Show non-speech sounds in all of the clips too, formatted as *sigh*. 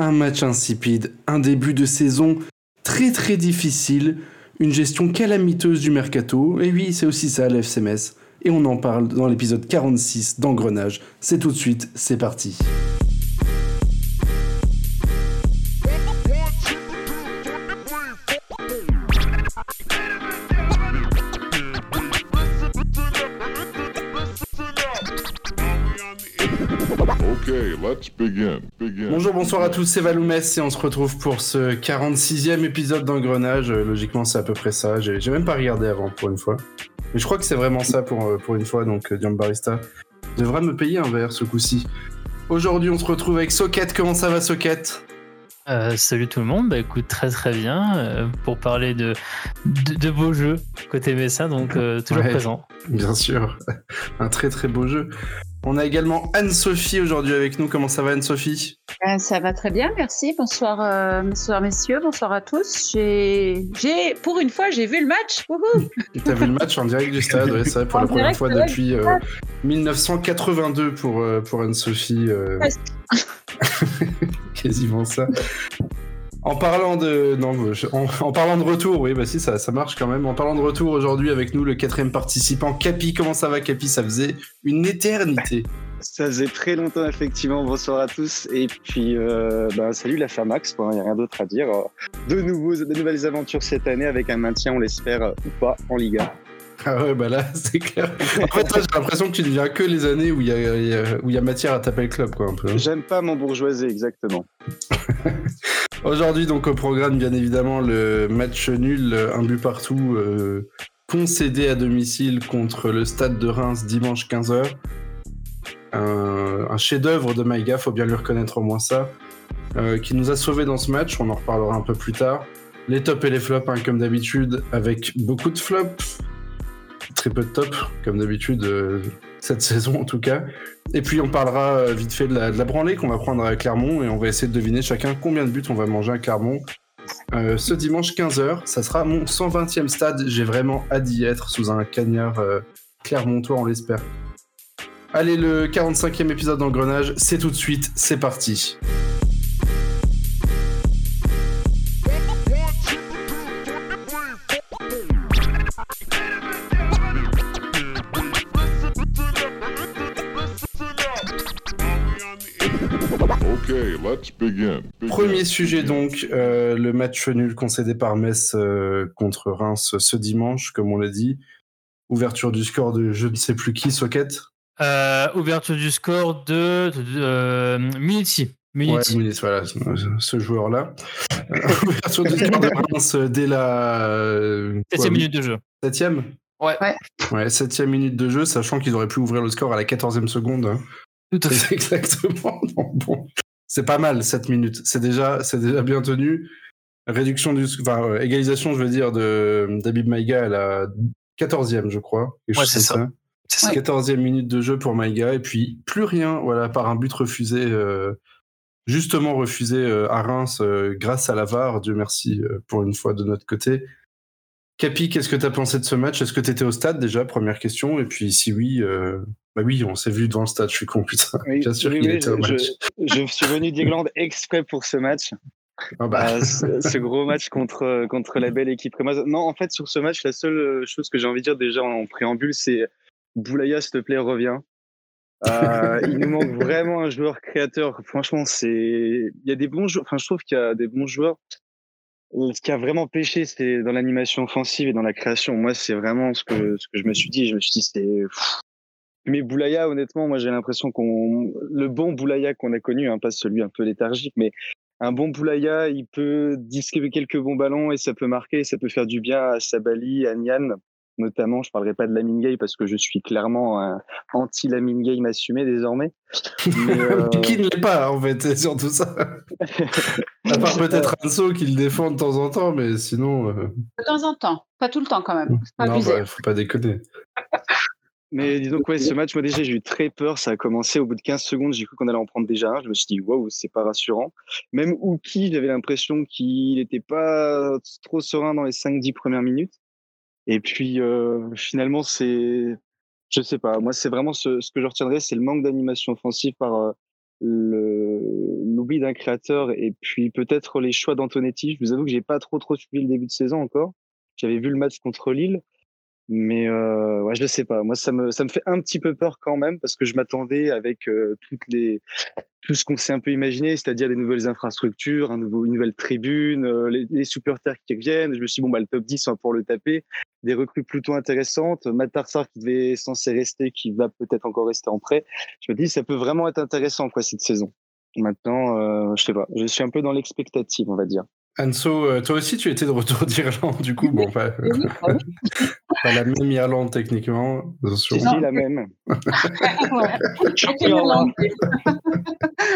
un match insipide, un début de saison très très difficile, une gestion calamiteuse du mercato, et oui, c'est aussi ça l'FCMS. Et on en parle dans l'épisode 46 d'Engrenage. C'est tout de suite, c'est parti. Bonjour, bonsoir à tous, c'est Valoumès et on se retrouve pour ce 46e épisode d'Engrenage. Euh, logiquement, c'est à peu près ça. J'ai même pas regardé avant pour une fois. Mais je crois que c'est vraiment ça pour, euh, une fois, donc euh, Diam Barista devrait me payer un verre ce coup-ci. Aujourd'hui, on se retrouve avec Socket. Comment ça va, Socket? Salut tout le monde, bah écoute très très bien pour parler de, de, beaux jeux côté Messa, donc toujours présent. Bien sûr, un très très beau jeu. On a également Anne-Sophie aujourd'hui avec nous. Comment ça va Anne-Sophie? Euh, Ça va très bien, merci. Bonsoir, euh, bonsoir messieurs, bonsoir à tous. J'ai, pour une fois, j'ai vu le match. Tu *laughs* as vu le match en direct du stade, ouais, ça, pour la première fois depuis 1982 euh, pour, pour Anne-Sophie. *laughs* Quasiment ça. En parlant de retour, oui, bah si ça, marche quand même. En parlant de retour aujourd'hui avec nous le quatrième participant, Capi. Comment ça va, Capi? Ça faisait une éternité. Ça faisait très longtemps effectivement. Bonsoir à tous et puis euh, bah, salut la Famax. Il n'y a rien d'autre à dire. De nouveaux, de nouvelles aventures cette année avec un maintien, on l'espère ou pas, en Liga. *laughs* Ah ouais, bah là, *laughs* c'est clair. *laughs* En fait, j'ai l'impression que tu ne viens que les années où il y a, y matière à taper le club, quoi, un peu. J'aime pas mon bourgeoisie, exactement. Aujourd'hui, donc, au programme, bien évidemment, le match nul, un but partout, euh, concédé à domicile contre le stade de Reims dimanche 15h. Un, chef-d'œuvre de Maïga, faut bien lui reconnaître au moins ça, euh, qui nous a sauvés dans ce match. On en reparlera un peu plus tard. Les tops et les flops, hein, comme d'habitude, avec beaucoup de flops très peu de top, comme d'habitude, euh, cette *laughs* saison en tout cas. Et puis on parlera euh, vite fait de la, branlée qu'on va prendre à Clermont et on va essayer de deviner chacun combien de buts on va manger à Clermont. Euh, ce dimanche 15h, ça sera mon 120e stade. J'ai vraiment hâte d'y être sous un cagnard clermontois, on l'espère. Allez, le 45e épisode d'Engrenage, c'est tout de suite, c'est parti. Premier sujet donc, euh, le match nul concédé par Metz euh, contre Reims ce dimanche, comme on l'a dit. Ouverture du score de je ne sais plus qui, Socket? Euh, Ouverture du score de, de Miniti. voilà, ce joueur-là. *laughs* ouverture du score de Reims dès la... Septième minute de jeu. Septième? Ouais. Ouais, septième minute de jeu, sachant qu'ils auraient pu ouvrir le score à la quatorzième seconde. Hein. Tout à fait. *laughs* Exactement. bon c'est pas mal 7 minutes. C'est déjà, c'est déjà bien tenu. Réduction du, enfin, euh, égalisation, je veux dire, de d'Abib Maïga à la 14e, je crois. Ouais, c'est ça. ça. 14e minute de jeu pour Maïga. Et puis, plus rien, voilà, par un but refusé, euh, justement refusé euh, à Reims grâce à la VAR. Dieu merci pour une fois de notre côté. Capi, qu'est-ce que tu as pensé de ce match? Est-ce que tu étais au stade déjà? Première question. Et puis, si oui, euh, bah oui, on s'est vu devant le stade, je suis con, putain. Bien sûr qu'il était au match. Je, suis venu d'Irlande exprès pour ce match. Ah bah. euh, ce, gros match contre, contre la belle équipe Non, en fait, sur ce match, la seule chose que j'ai envie de dire déjà en préambule, c'est Boulaya, s'il te plaît, reviens. Euh, il nous manque vraiment un joueur créateur. Franchement, c'est il y a des bons joueurs. Enfin, je trouve qu'il y a des bons joueurs ce qui a vraiment pêché, c'est dans l'animation offensive et dans la création. Moi, c'est vraiment ce que, ce que je me suis dit. Je me suis dit, c'était. Mais Boulaya, honnêtement, moi, j'ai l'impression qu'on. Le bon Boulaya qu'on a connu, hein, pas celui un peu léthargique, mais un bon Boulaya, il peut distribuer quelques bons ballons et ça peut marquer, ça peut faire du bien à Sabali, à Nian notamment. Je parlerai pas de Lamine Gay parce que je suis clairement un anti Lamine Gay assumé désormais. *laughs* Euh, qui ne l'est pas en fait, c'est surtout ça. *laughs* à part peut-être Anso qui le défend de temps en temps, mais sinon. Euh, de temps en temps, pas tout le temps quand même. Pas non, bah, faut pas déconner. Mais disons que ce match, moi déjà, j'ai eu très peur. Ça a commencé au bout de 15 secondes. J'ai cru qu'on allait en prendre déjà un. Je me suis dit, waouh, c'est pas rassurant. Même Ouki, j'avais l'impression qu'il n'était pas trop serein dans les 5-10 premières minutes. Et puis euh, finalement, c'est, je sais pas, moi c'est vraiment ce, ce, que je retiendrai, c'est le manque d'animation offensive par euh, l'oubli d'un créateur et puis peut-être les choix d'Antonetti. Je vous avoue que j'ai pas trop trop suivi le début de saison encore. J'avais vu le match contre Lille, mais euh, ouais, je ne sais pas. Moi, ça me, ça me fait un petit peu peur quand même parce que je m'attendais avec euh, toutes les, tout ce qu'on s'est un peu imaginé, c'est-à-dire des nouvelles infrastructures, un nouveau, une nouvelle tribune, euh, les, les supporters qui reviennent. Je me suis dit, bon, bah, le top 10 va pour le taper. Des recrues plutôt intéressantes. Matt qui devait censé rester, qui va peut-être encore rester en prêt. Je me dis, ça peut vraiment être intéressant quoi, cette saison. Maintenant, euh, je sais pas. Je suis un peu dans l'expectative, on va dire. Anso, toi aussi, tu étais de retour *laughs* d'Irlande, du coup. Bon, pas, *laughs* pas la même Irlande techniquement. Si, la même. *laughs* *laughs*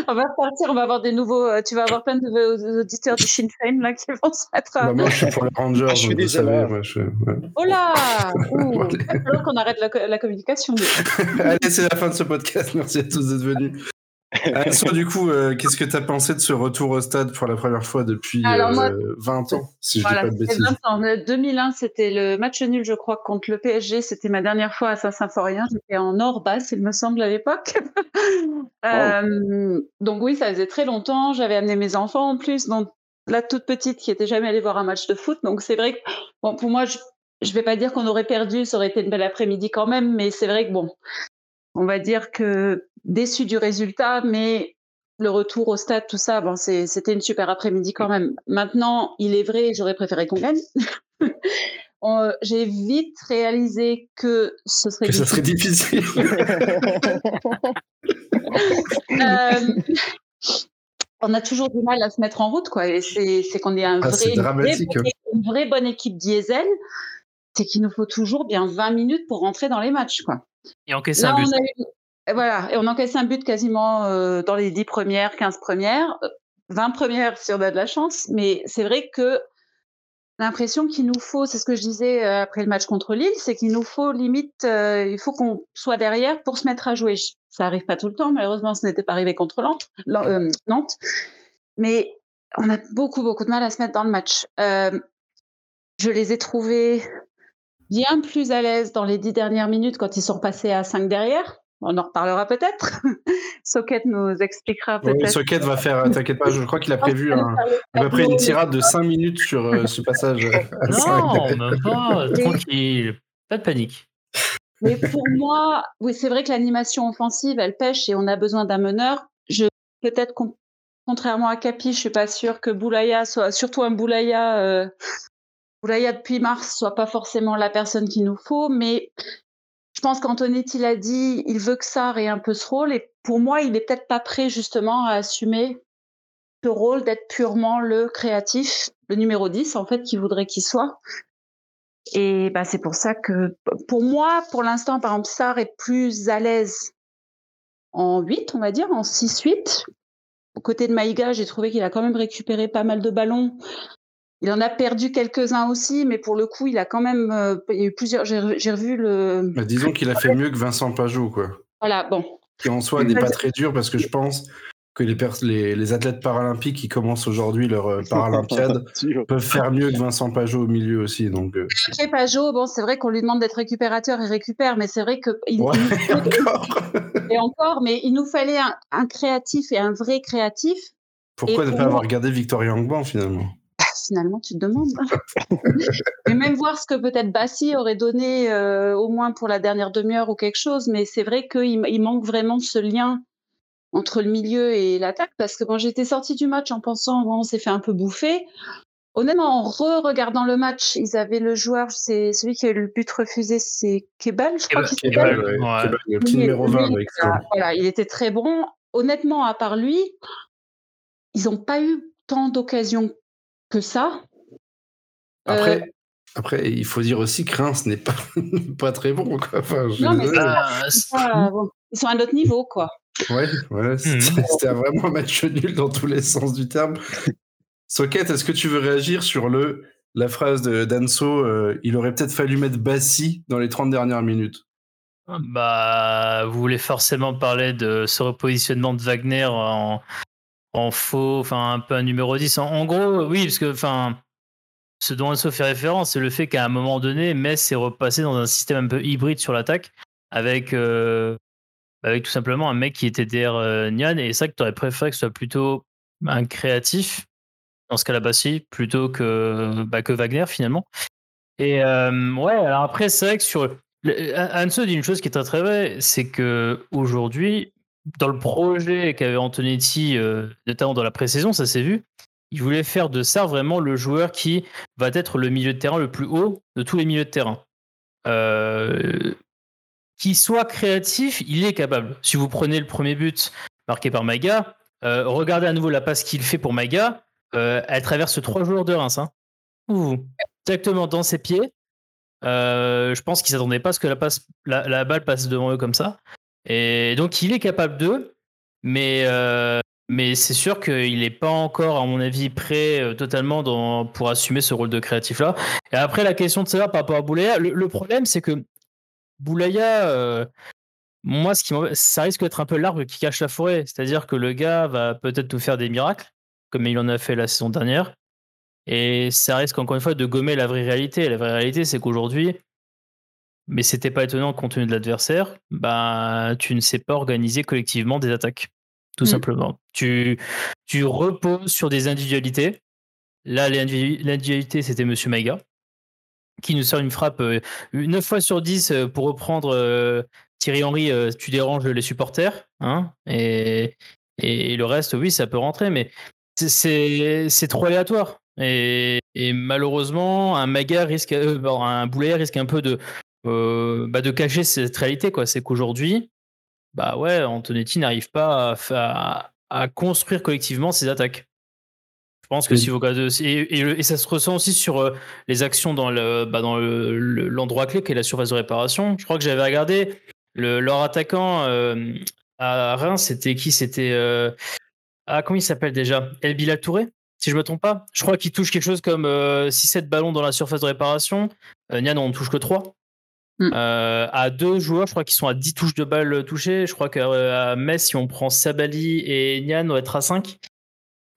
on va repartir, on va avoir des nouveaux. Euh, tu vas avoir plein d'auditeurs du Sinn Féin là, qui vont se mettre. Bah, moi, je suis pour les Rangers. Ah, je suis. Oh là *laughs* Il va falloir qu'on arrête la, la communication. Allez, c'est la fin de ce podcast. Merci à tous d'être venus. Anso, du coup, euh, qu'est-ce que tu as pensé de ce retour au stade pour la première fois depuis 20 euh, ans, si je dis pas de bêtises? 20 ans. 2001, c'était le match nul, je crois, contre le PSG. C'était ma dernière fois à Saint-Symphorien. J'étais en or basse, il me semble, à l'époque. *laughs* Euh, donc oui, ça faisait très longtemps. J'avais amené mes enfants en plus, donc la toute petite qui était jamais allée voir un match de foot. Donc c'est vrai que, bon, pour moi, je ne vais pas dire qu'on aurait perdu, ça aurait été une belle après-midi quand même, mais c'est vrai que bon, on va dire que déçu du résultat, mais le retour au stade, tout ça, bon, c'était une super après-midi quand même. Maintenant, il est vrai, j'aurais préféré qu'on gagne. *laughs* J'ai vite réalisé que ce serait que difficile. serait difficile. *laughs* Euh, *laughs* on a toujours du mal à se mettre en route, quoi. Et c'est qu'on est un ah, vrai, une vraie bonne équipe diesel. C'est qu'il nous faut toujours bien 20 minutes pour rentrer dans les matchs, quoi. Et encaisser un but. Voilà, et on encaisse un but quasiment euh, dans les 10 premières, 15 premières, 20 euh, premières si on a de la chance. Mais c'est vrai que l'impression qu'il nous faut, c'est ce que je disais euh, après le match contre Lille, c'est qu'il nous faut limite, il faut qu'on soit derrière pour se mettre à jouer. Ça arrive pas tout le temps, malheureusement, ce n'était pas arrivé contre Nantes. Mais on a beaucoup, beaucoup de mal à se mettre dans le match. je les ai trouvés bien plus à l'aise dans les dix dernières minutes quand ils sont passés à cinq derrière. On en reparlera peut-être. *laughs* Socket nous expliquera peut-être. Oui, Socket va faire, t'inquiète pas, je crois qu'il a prévu un, une tirade de cinq minutes sur euh, ce passage. non, *laughs* même pas, *laughs* tranquille, pas de panique. Mais pour moi, oui, c'est vrai que l'animation offensive, elle pêche et on a besoin d'un meneur. Je peut-être contrairement à Capi, je suis pas sûre que Boulaya soit, surtout un Boulaya euh, Boulaya depuis mars soit pas forcément la personne qu'il nous faut, mais pense qu'Antonetti l'a dit, il veut que ça ait un peu ce rôle, et pour moi, il est peut-être pas prêt justement à assumer ce rôle d'être purement le créatif, le numéro 10 en fait, qu'il voudrait qu'il soit. Et bah, c'est pour ça que, pour moi, pour l'instant, par exemple, Sar est plus à l'aise en 8, on va dire, en 6-8. Au côté de Maïga, j'ai trouvé qu'il a quand même récupéré pas mal de ballons. Il en a perdu quelques-uns aussi, mais pour le coup, il a quand même. Euh, il y a eu plusieurs. J'ai revu le. Bah, disons qu'il a fait mieux que Vincent Pajot, quoi. Voilà, bon. Qui en soi n'est pas très dur parce que je pense que les, les, les, athlètes paralympiques qui commencent aujourd'hui leur euh, paralympiade *laughs* peuvent faire mieux que Vincent Pajot au milieu aussi. Donc, euh. Pajot, bon, c'est vrai qu'on lui demande d'être récupérateur et récupère, mais c'est vrai que. Il, ouais, encore. *laughs* *laughs* et encore, mais il nous fallait un, un, créatif et un vrai créatif. Pourquoi ne pas avoir regardé Victoria Angban finalement? Finalement, tu te demandes. *laughs* et même voir ce que peut-être Bassi aurait donné euh, au moins pour la dernière demi-heure ou quelque chose, mais c'est vrai qu'il il manque vraiment ce lien entre le milieu et l'attaque, parce que quand j'étais sortie du match en pensant, bon, on s'est fait un peu bouffer, Honnêtement, en re-regardant le match, ils avaient le joueur, c'est celui qui a eu le but refusé, c'est Kebal, je crois qu'il Kebal, ouais, Kebal, le petit numéro 20. voilà, il était très bon. Honnêtement, à part lui, ils n'ont pas eu tant d'occasions que ça. Après, euh, après, il faut dire aussi que Reims n'est pas, *laughs* pas très bon. Quoi. non, mais ils sont à un autre niveau, quoi. Ouais, ouais hmm. c'était vraiment un *laughs* match nul dans tous les sens du terme. Socket, est-ce que tu veux réagir sur le, la phrase de Danso euh, Il aurait peut-être fallu mettre Bassi dans les 30 dernières minutes? Bah, vous voulez forcément parler de ce repositionnement de Wagner en, en faux, enfin un peu un numéro 10. En, gros, oui, parce que enfin, ce dont se fait référence, c'est le fait qu'à un moment donné, Metz est repassé dans un système un peu hybride sur l'attaque, avec euh, tout simplement un mec qui était derrière euh, Nian. Et ça que tu aurais préféré que ce soit plutôt un créatif, dans ce cas-là, bah plutôt que, bah, Wagner finalement. Et ouais, alors après, c'est vrai que sur. Anso dit une chose qui est très très vraie, c'est que aujourd'hui, dans le projet qu'avait Antonetti, notamment dans la pré-saison, ça s'est vu, il voulait faire de ça vraiment le joueur qui va être le milieu de terrain le plus haut de tous les milieux de terrain. Euh, qu'il soit créatif, il est capable. Si vous prenez le premier but marqué par Maga, euh, regardez à nouveau la passe qu'il fait pour Maga. Euh, elle traverse trois joueurs de Reims. Hein. directement dans ses pieds. je pense qu'ils s'attendaient pas à ce que la, la, balle passe devant eux comme ça. Et donc il est capable d'eux, mais mais c'est sûr qu'il n'est pas encore, à mon avis, prêt euh, totalement pour assumer ce rôle de créatif-là. Et après, la question de savoir par rapport à Boulaya, le, problème, c'est que Boulaya, euh, moi, ce qui ça risque d'être un peu l'arbre qui cache la forêt. C'est-à-dire que le gars va peut-être tout faire des miracles, comme il en a fait la saison dernière. Et ça risque encore une fois de gommer la vraie réalité. La vraie réalité, c'est qu'aujourd'hui, mais c'était pas étonnant compte tenu de l'adversaire, bah, tu ne sais pas organiser collectivement des attaques tout mmh. simplement. Tu, tu reposes sur des individualités. Là, l'individualité, c'était Monsieur Maïga, qui nous sort une frappe 9 euh, fois sur 10 euh, pour reprendre euh, Thierry Henry, tu déranges les supporters. Hein, et, et, le reste, oui, ça peut rentrer, mais c'est trop aléatoire. Et, et, malheureusement, un Maga risque, un Boulet risque un peu de, bah de cacher cette réalité. C'est qu'aujourd'hui, bah ouais, Antonetti n'arrive pas à, à, construire collectivement ses attaques. Je pense que si vous regardez aussi, et, ça se ressent aussi sur euh, les actions dans le bah dans l'endroit clé qui est la surface de réparation. Je crois que j'avais regardé le, leur attaquant euh, à Reims, c'était qui? C'était euh, ah comment il s'appelle déjà? El Bilal Touré si je me trompe pas. Je crois qu'il touche quelque chose comme 6-7 ballons dans la surface de réparation. Nian on ne touche que 3. Mm. Euh, à deux joueurs, je crois qu'ils sont à 10 touches de balle touchées. Je crois qu'à euh, Metz, si on prend Sabali et Nian, on va être à 5.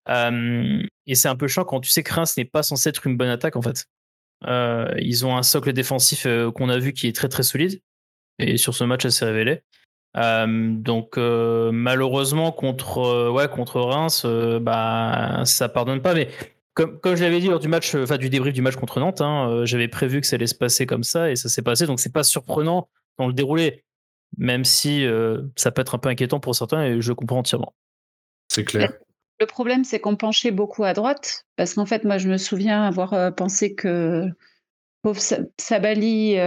Euh, et c'est un peu chiant quand tu sais que Reims n'est pas censé être une bonne attaque en fait. ils ont un socle défensif qu'on a vu qui est très très solide. Et sur ce match, ça s'est révélé. donc malheureusement contre ouais contre Reims, bah ça pardonne pas. Mais comme, comme je l'avais dit lors du match, enfin du débrief du match contre Nantes, hein, euh, j'avais prévu que ça allait se passer comme ça et ça s'est passé. Donc c'est pas surprenant dans le déroulé, même si euh, ça peut être un peu inquiétant pour certains et je comprends entièrement. C'est clair. Le problème, c'est qu'on penchait beaucoup à droite, parce qu'en fait, moi, je me souviens avoir euh, pensé que pauvre Sabali,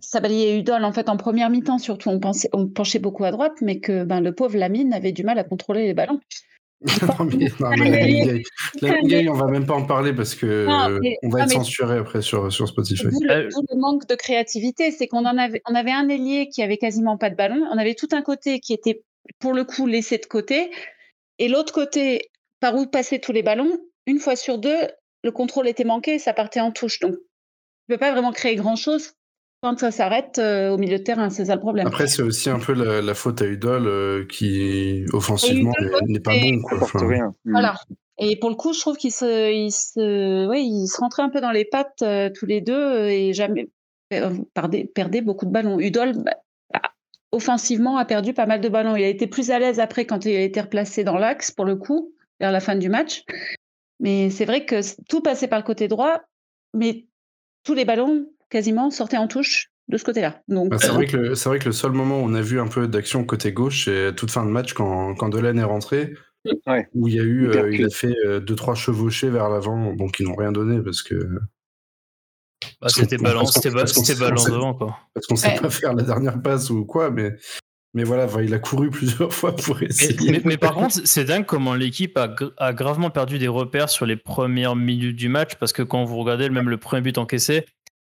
Sabali et Udol, en fait, en première mi-temps, surtout, on, pensait, on penchait beaucoup à droite, mais que ben, le pauvre Lamine avait du mal à contrôler les ballons. *laughs* non, mais, la Ligue on va même pas en parler parce que on va être censuré après sur, sur Spotify. Tout le, manque de créativité, c'est qu'on en avait, on avait un ailier qui avait quasiment pas de ballon, on avait tout un côté qui était pour le coup laissé de côté, et l'autre côté par où passaient tous les ballons, une fois sur deux, le contrôle était manqué, ça partait en touche. Donc, ne peut pas vraiment créer grand chose quand ça s'arrête euh, au milieu de terrain, c'est ça le problème. Après, c'est aussi un peu la, faute à Udol euh, qui, offensivement, n'est pas bon. Quoi. rien. Mm. Voilà. Et pour le coup, je trouve qu'ils se, ils se, ouais, ils se rentraient un peu dans les pattes euh, tous les deux et jamais perdaient, beaucoup de ballons. Udol, bah, offensivement, a perdu pas mal de ballons. Il a été plus à l'aise après quand il a été replacé dans l'axe, pour le coup, vers la fin du match. Mais c'est vrai que tout passait par le côté droit, mais tous les ballons quasiment sortait en touche de ce côté-là. Donc, bah, c'est, vrai que le, c'est vrai que le seul moment où on a vu un peu d'action côté gauche, c'est toute fin de match quand, quand Delaine est rentré, où il y a eu, euh, il a fait euh, deux trois chevauchés vers l'avant, donc ils n'ont rien donné parce que. Bah, c'était balance devant quoi. Parce qu'on sait pas faire la dernière passe ou quoi, mais mais voilà, il a couru *laughs* plusieurs fois pour essayer. Mais, par contre, c'est dingue comment l'équipe a, a, gravement perdu des repères sur les premières minutes du match parce que quand vous regardez même le premier but encaissé,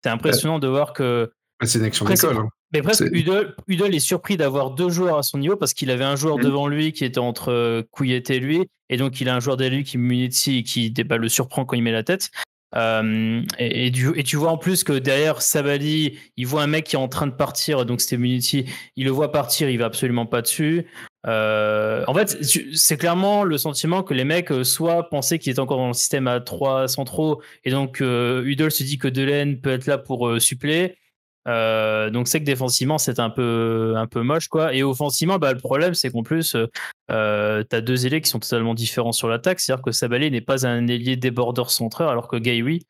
c'est impressionnant de voir que. C'est une action d'école. Hein. Mais presque, Udol, est surpris d'avoir deux joueurs à son niveau parce qu'il avait un joueur mm. devant lui qui était entre euh, Couillet et lui, et donc il a un joueur derrière lui qui Muniti qui bah, le surprend quand il met la tête. Euh, et, tu vois en plus que derrière Sabali, il voit un mec qui est en train de partir, donc c'était Muniti, il le voit partir, il va absolument pas dessus. Euh, en fait, c'est clairement le sentiment que les mecs euh, soit pensaient qu'il est encore dans le système à 3 centraux, et donc Udol se dit que Delaine peut être là pour suppléer. Euh, donc c'est que défensivement c'est un peu un peu moche quoi. Et offensivement, bah, le problème c'est qu'en plus euh, tu as deux ailiers qui sont totalement différents sur l'attaque. C'est-à-dire que Sabalé n'est pas un ailier débordeur centreur alors que Gay oui.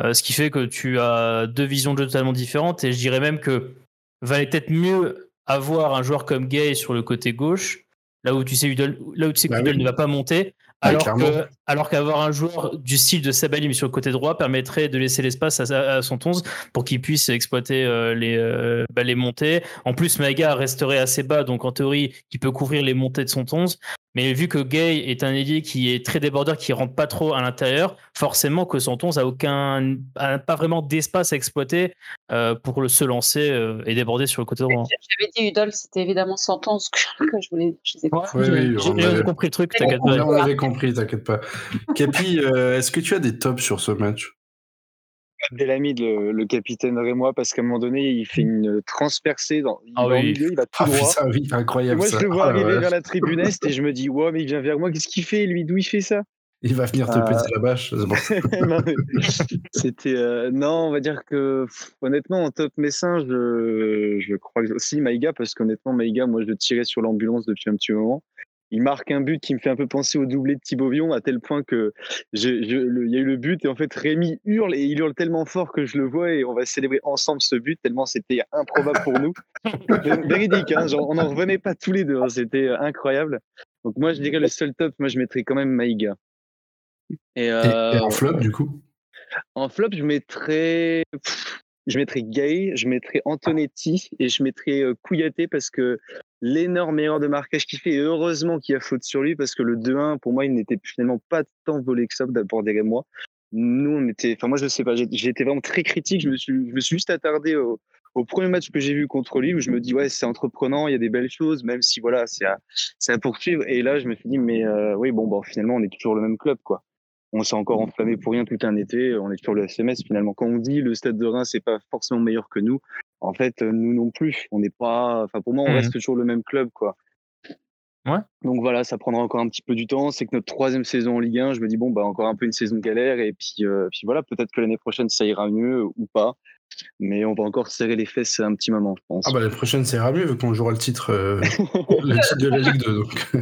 Euh, ce qui fait que tu as deux visions de jeu totalement différentes. Et je dirais même que valait peut-être mieux avoir un joueur comme Gay sur le côté gauche, là où tu sais là où tu sais que bah ne va pas monter, alors, que, alors qu'avoir un joueur du style de Sabalim sur le côté droit permettrait de laisser l'espace à, son 11 pour qu'il puisse exploiter euh, les, euh, bah, les montées. En plus, Maïga resterait assez bas, donc en théorie, il peut couvrir les montées de son 11. Mais vu que Gay est un ailier qui est très débordeur, qui rentre pas trop à l'intérieur, forcément que Santos a aucun, pas vraiment d'espace à exploiter euh, pour le, se lancer euh, et déborder sur le côté droit. J'avais dit Udol, c'était évidemment Santos *laughs* que, je voulais. Je. Oui, oui, compris le truc, t'inquiète pas. On avait compris, t'inquiète pas. *laughs* Capi, euh, est-ce que tu as des tops sur ce match? Delamy, le, le capitaine Rémois, parce qu'à un moment donné, il fait une transpercée dans, ah oui. il va tout ah, droit. Ça, oui, incroyable. moi, ça. je le vois ah, arriver vers la tribune Est et je me dis, wow, mais il vient vers moi, qu'est-ce qu'il fait, lui D'où il fait ça? Il va venir te euh... péter la bâche. *laughs* C'était. Euh... Non, on va dire que, honnêtement, en top messin, je, je crois que. aussi Maïga, parce qu'honnêtement, Maïga, moi, je le tirais sur l'ambulance depuis un petit moment il marque un but qui me fait un peu penser au doublé de Thibaut Vion, à tel point que il y a eu le but et en fait Rémi hurle et il hurle tellement fort que je le vois et on va célébrer ensemble ce but tellement c'était improbable pour nous. *laughs* Véridique, hein, genre, on n'en revenait pas tous les deux, hein, c'était incroyable. Donc moi je dirais le seul top, moi je mettrais quand même Maïga. Et, euh, en flop du coup? En flop je mettrais je mettrais Gay, je mettrais Antonetti et je mettrais euh, Kouyaté parce que l'énorme erreur de marquage qu'il fait, et heureusement qu'il y a faute sur lui parce que le 2-1, pour moi, il n'était finalement pas tant volé que ça d'abord derrière moi. Nous, on était, enfin, moi, je sais pas, j'étais vraiment très critique. Je me suis, je me suis juste attardé au, premier match que j'ai vu contre lui où je me dis, ouais, c'est entreprenant, il y a des belles choses, même si voilà, c'est à, à, poursuivre. Et là, je me suis dit, mais euh, oui, bon, bon, finalement, on est toujours le même club, quoi on s'est encore enflammé pour rien tout un été. On est sur le SMS finalement. Quand on dit le Stade de Reims c'est pas forcément meilleur que nous, en fait nous non plus. On n'est pas. Enfin pour moi on mmh reste toujours le même club quoi. Ouais. Donc voilà, ça prendra encore un petit peu du temps. C'est que notre troisième saison en Ligue 1, je me dis bon bah encore un peu une saison galère et puis euh, puis voilà peut-être que l'année prochaine ça ira mieux ou pas. Mais on va encore serrer les fesses un petit moment, je pense. Ah bah l'année prochaine ça ira mieux vu qu'on jouera le titre, euh, le titre de la Ligue 2 donc. *laughs*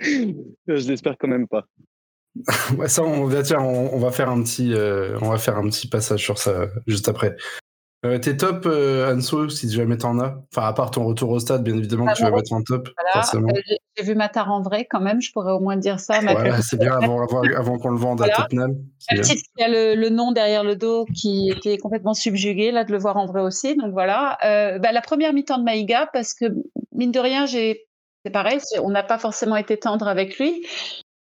*laughs* je l'espère quand même pas. *laughs* ouais, ça, on va, tiens, on, va faire un petit, euh, on va faire un petit passage sur ça juste après. Euh, t'es top, euh, Anso, si jamais t'en as. Enfin, à part ton retour au stade, bien évidemment, que tu vas mettre en top. Voilà, J'ai vu Matar en vrai, quand même, je pourrais au moins dire ça. Voilà, c'est bien avant, avant, qu'on le vende à Tottenham. Le titre qui a le, nom derrière le dos qui était complètement subjugué, là, de le voir en vrai aussi. Donc voilà. Bah, la première mi-temps de Maïga, parce que, mine de rien, j'ai c'est pareil, on n'a pas forcément été tendre avec lui.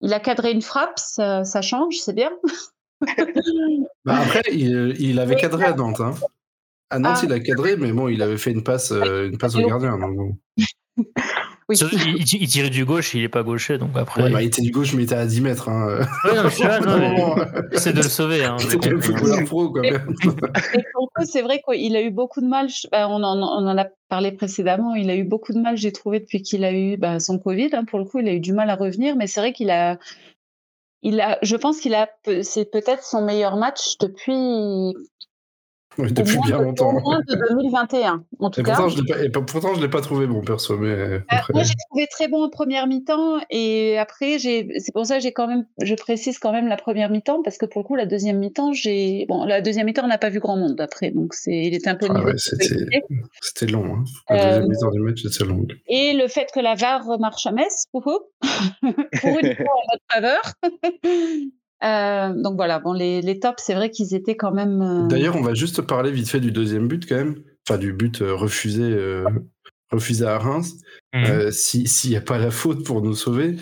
Il a cadré une frappe, ça, change, c'est bien. *laughs* bah après, il, avait cadré à Nantes. Hein. À Nantes, ah. il a cadré, mais bon, il avait fait une passe, euh, une passe au gardien. *laughs* Il, tirait du gauche, il n'est pas gaucher, donc après. bah, il était du gauche, mais il était à 10 mètres. Hein. *laughs* c'est de le sauver. Hein, c'est vrai qu'il a eu beaucoup de mal. Bah, on, en, on, en, a parlé précédemment. Il a eu beaucoup de mal, j'ai trouvé, depuis qu'il a eu bah, son Covid. Hein, pour le coup, il a eu du mal à revenir, mais c'est vrai qu'il a. Il a, je pense qu'il a, c'est peut-être son meilleur match depuis depuis bien longtemps. Au moins de 2021, en tout et cas. Pourtant, je pas, et pourtant, je ne l'ai pas trouvé bon, perso. Mais euh, moi, j'ai trouvé très bon en première mi-temps. Et après, c'est pour ça que j'ai quand même, je précise quand même la première mi-temps, parce que pour le coup, la deuxième mi-temps, j'ai. Bon, la deuxième mi-temps, on n'a pas vu grand monde après. Donc, il était un peu. Ah ouais, c'était long. Hein. La deuxième euh, mi-temps du match, c'était long. Et le fait que la VAR marche à Metz, pour, *laughs* pour une fois en notre faveur. Euh, donc voilà, bon, les, les tops, c'est vrai qu'ils étaient quand même. Euh, D'ailleurs, on va juste parler vite fait du deuxième but quand même, enfin du but euh, refusé, refusé à Reims. Mmh. S'il n'y a pas la faute pour nous sauver,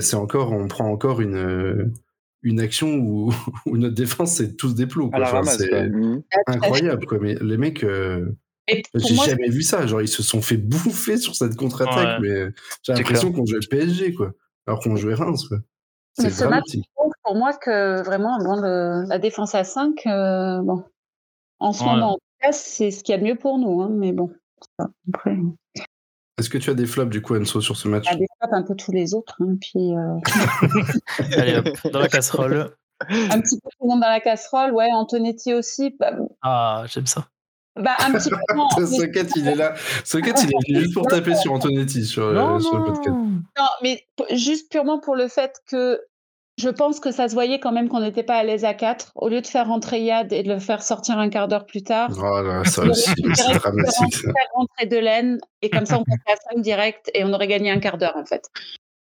c'est encore, on prend encore une une action où, *laughs* où notre défense c'est tous des plots. c'est mmh. incroyable quoi. Mais les mecs. J'ai jamais vu ça. Genre, ils se sont fait bouffer sur cette contre-attaque, mais j'ai l'impression qu'on jouait le PSG, quoi. Alors qu'on jouait Reims, quoi. C'est dramatique pour moi que vraiment la défense à 5, euh, bon, en ce moment, c'est ce qu'il y a de mieux pour nous. Hein, mais bon, après. Est-ce que tu as des flops du coup, Enzo, sur ce match? Des flops un peu tous les autres. Hein, puis, euh, *laughs* Allez hop, dans la *laughs* casserole. Un petit peu tout le monde dans la casserole, ouais. Antonetti aussi. Bah, ah, j'aime ça. Bah, un petit peu. *laughs* Socket, il est là. Socket, il est juste pour taper sur Antonetti sur, euh, sur le podcast. Non, mais juste purement pour le fait que je pense que ça se voyait quand même qu'on n'était pas à l'aise à 4. Au lieu de faire rentrer Yad et de le faire sortir un quart d'heure plus tard. Voilà, ça aussi, c'est dramatique. Ça. Faire rentrer Delaine et comme ça on *laughs* passait à 5 direct et on aurait gagné un quart d'heure en fait.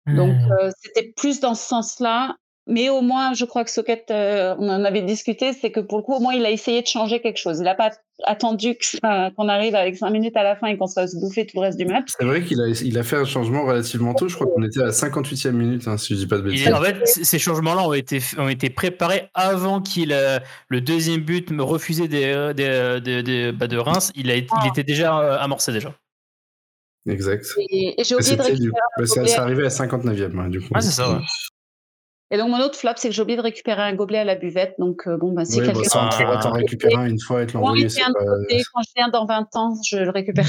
Donc euh, c'était plus dans ce sens-là. Mais au moins, je crois que Socket, euh, on en avait discuté, c'est que pour le coup, au moins, il a essayé de changer quelque chose. Il n'a pas attendu qu'on arrive avec 5 minutes à la fin et qu'on se fasse bouffer tout le reste du match. C'est vrai qu'il a, il a fait un changement relativement tôt. Je crois qu'on était à la 58e minute, hein, si je dis pas de bêtises. en fait, ces changements-là ont été, ont été préparés avant qu'il euh, le deuxième but me refusé des, des, des- des- bah, de Reims. Il, a, été- il était déjà euh, amorcé déjà. Exact. Et, et j'ai oublié de du- récupérer bah, ça, gobelet. ça arrivait à 59e, hein, du coup. Ah, c'est ça, ouais. Et donc, mon autre flop, c'est que j'ai oublié de récupérer un gobelet à la buvette. Donc, euh, bon, bah, si Oui, quelqu'un. bah, ça, on pourra t'en récupérer un une fois et te Quand l'envoyer. pas- quand je viens dans 20 ans, je le récupère.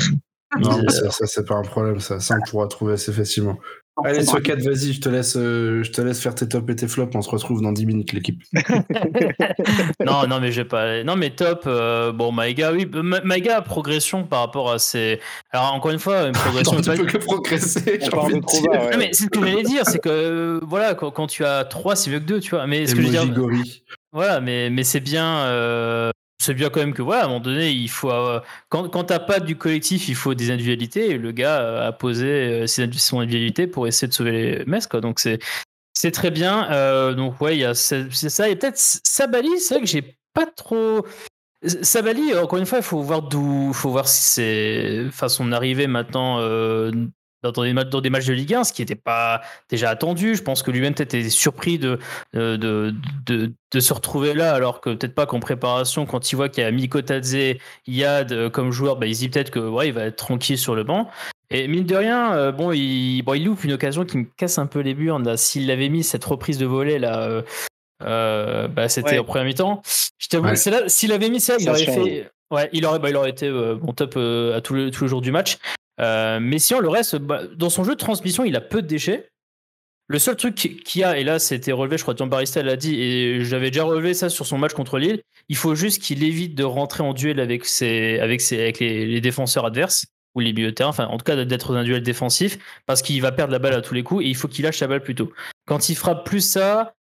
Non, mais ça, ça, c'est pas un problème. Ça, ça, on pourra trouver assez facilement. Allez, Socket, vas-y, je te laisse, euh, je te laisse faire tes tops et tes flops. On se retrouve dans 10 minutes, l'équipe. *laughs* *laughs* non, non, mais j'ai pas. Non, mais top. euh, bon, Maïga, oui, Ma- Maïga, progression par rapport à ses. Alors, encore une fois, une *laughs* progression. Tu pas- peux que progresser. J'ai parle envie de trop dire. bas, ouais. Non, mais c'est ce que j'allais dire, c'est que euh, voilà, quand, quand tu as 3, c'est mieux que 2, tu vois. Mais ce que je veux dire, voilà, mais, mais c'est bien, euh, c'est bien quand même que voilà, à un moment donné, il faut euh, quand quand t'as pas du collectif, il faut des individualités. Le gars euh, a posé euh, son individualité pour essayer de sauver les Metz, quoi. Donc c'est c'est très bien. Donc ouais, il y a c'est ça. Et peut-être Sabali, c'est vrai que j'ai pas trop. Sabali, encore une fois, il faut voir d'où, faut voir si c'est, enfin, son arrivée maintenant dans, des, dans des matchs de Ligue 1, ce qui n'était pas déjà attendu. Je pense que lui-même était surpris de, de, de, de, de se retrouver là, alors que peut-être pas qu'en préparation, quand il voit qu'il y a Mikotadze, Yad euh, comme joueur, bah, il se dit peut-être que ouais, il va être tranquille sur le banc. Et mine de rien, euh, bon, il, bon, il loupe une occasion qui me casse un peu les burnes. S'il avait mis cette reprise de volée là. euh, euh, bah, c'était Ouais. en première mi-temps. Je t'avoue, Ouais. c'est là, s'il avait mis ça, il Ça aurait fait, ouais, il aurait, bah, il aurait été euh, bon top euh, à tous les, tous les jours du match. Euh, mais sinon, le reste, bah, dans son jeu de transmission, il a peu de déchets. Le seul truc qui- qu'il y a, et là c'était relevé, je crois que Jean Barista l'a dit, et j'avais déjà relevé ça sur son match contre Lille, il faut juste qu'il évite de rentrer en duel avec, ses, avec, ses, avec les, les défenseurs adverses, ou les milieux de terrain, enfin en tout cas d'être dans un duel défensif, parce qu'il va perdre la balle à tous les coups, et il faut qu'il lâche la balle plus tôt. Quand il frappe plus ça,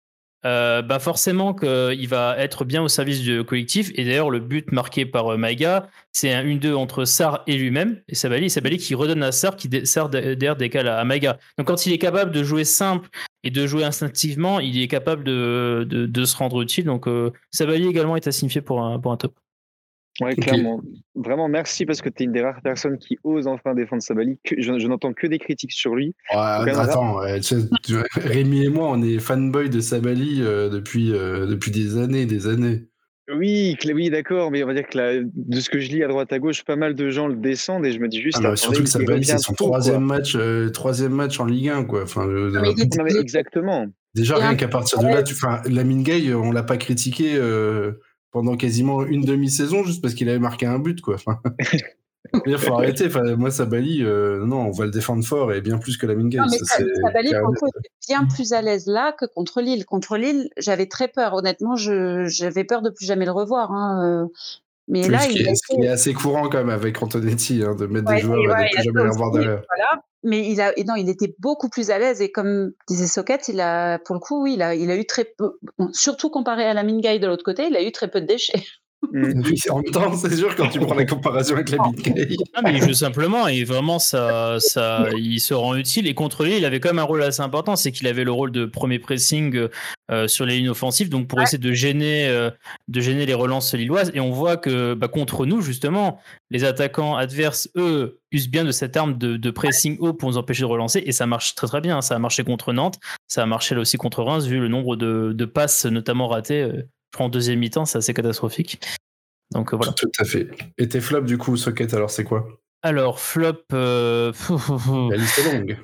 euh, bah forcément qu'il va être bien au service du collectif. Et d'ailleurs, le but marqué par euh, Maïga, c'est un 1-2 entre Sar et lui-même, et Sabali, et Sabali qui redonne à Sar, qui Sar de- derrière décale à, à Maïga. Donc quand il est capable de jouer simple et de jouer instinctivement, il est capable de, se rendre utile. Donc euh, Sabali également est à signifier pour un, pour un top. Ouais, clairement. Vraiment, merci parce que tu es une des rares personnes qui ose enfin défendre Sabali. Que, je, je n'entends que des critiques sur lui. Ouais, attends, ouais, tu sais, tu- Rémi et moi, on est fanboy de Sabali euh, depuis, euh, depuis des années, des années. Oui, oui, d'accord, mais on va dire que là, de ce que je lis à droite à gauche, pas mal de gens le descendent et je me dis juste. Ah, surtout que Sabali, c'est son troisième match, euh, troisième match en Ligue 1, quoi. Enfin, je- Non, mais il est- Non, mais exactement. Déjà, rien qu'à partir de là, tu, enfin, Lamine Gay, on l'a pas critiqué euh, pendant quasiment une demi-saison juste parce qu'il avait marqué un but, quoi. Enfin, *laughs* il faut arrêter. Enfin, moi, Sabali, euh, non, on va le défendre fort et bien plus que ça, c'est Sabali, bien plus à l'aise là que contre Lille. Contre Lille, j'avais très peur. Honnêtement, j'avais peur de plus jamais le revoir. hein. Mais là, ce, qui est, ce qui été- est assez courant quand même avec Antonetti, hein, de mettre Ouais, des joueurs et et de jamais les revoir derrière. Voilà. Mais il a, et non, il était beaucoup plus à l'aise et comme disait Socket, il a, pour le coup, oui, il a, il a eu très peu, surtout comparé à la Mingai de l'autre côté, il a eu très peu de déchets. Mm. *laughs* Oui, en même temps, c'est sûr, quand tu prends la comparaison avec Lamine Gay. Ah, mais il joue simplement et vraiment ça, ça, il se rend utile. Et contre lui, il avait quand même un rôle assez important, c'est qu'il avait le rôle de premier pressing euh, sur les lignes offensives, donc pour essayer de gêner, euh, de gêner les relances lilloises. Et on voit que bah, contre nous, justement, les attaquants adverses, eux, usent bien de cette arme de, de pressing haut pour nous empêcher de relancer. Et ça marche très très bien. Ça a marché contre Nantes, ça a marché là aussi contre Reims, vu le nombre de, de passes notamment ratées. euh, en deuxième mi-temps, c'est assez catastrophique. Donc euh, voilà. Tout à fait. Et tes flops, du coup, Socket, alors c'est quoi? Alors, flop. euh, *laughs* La liste est longue.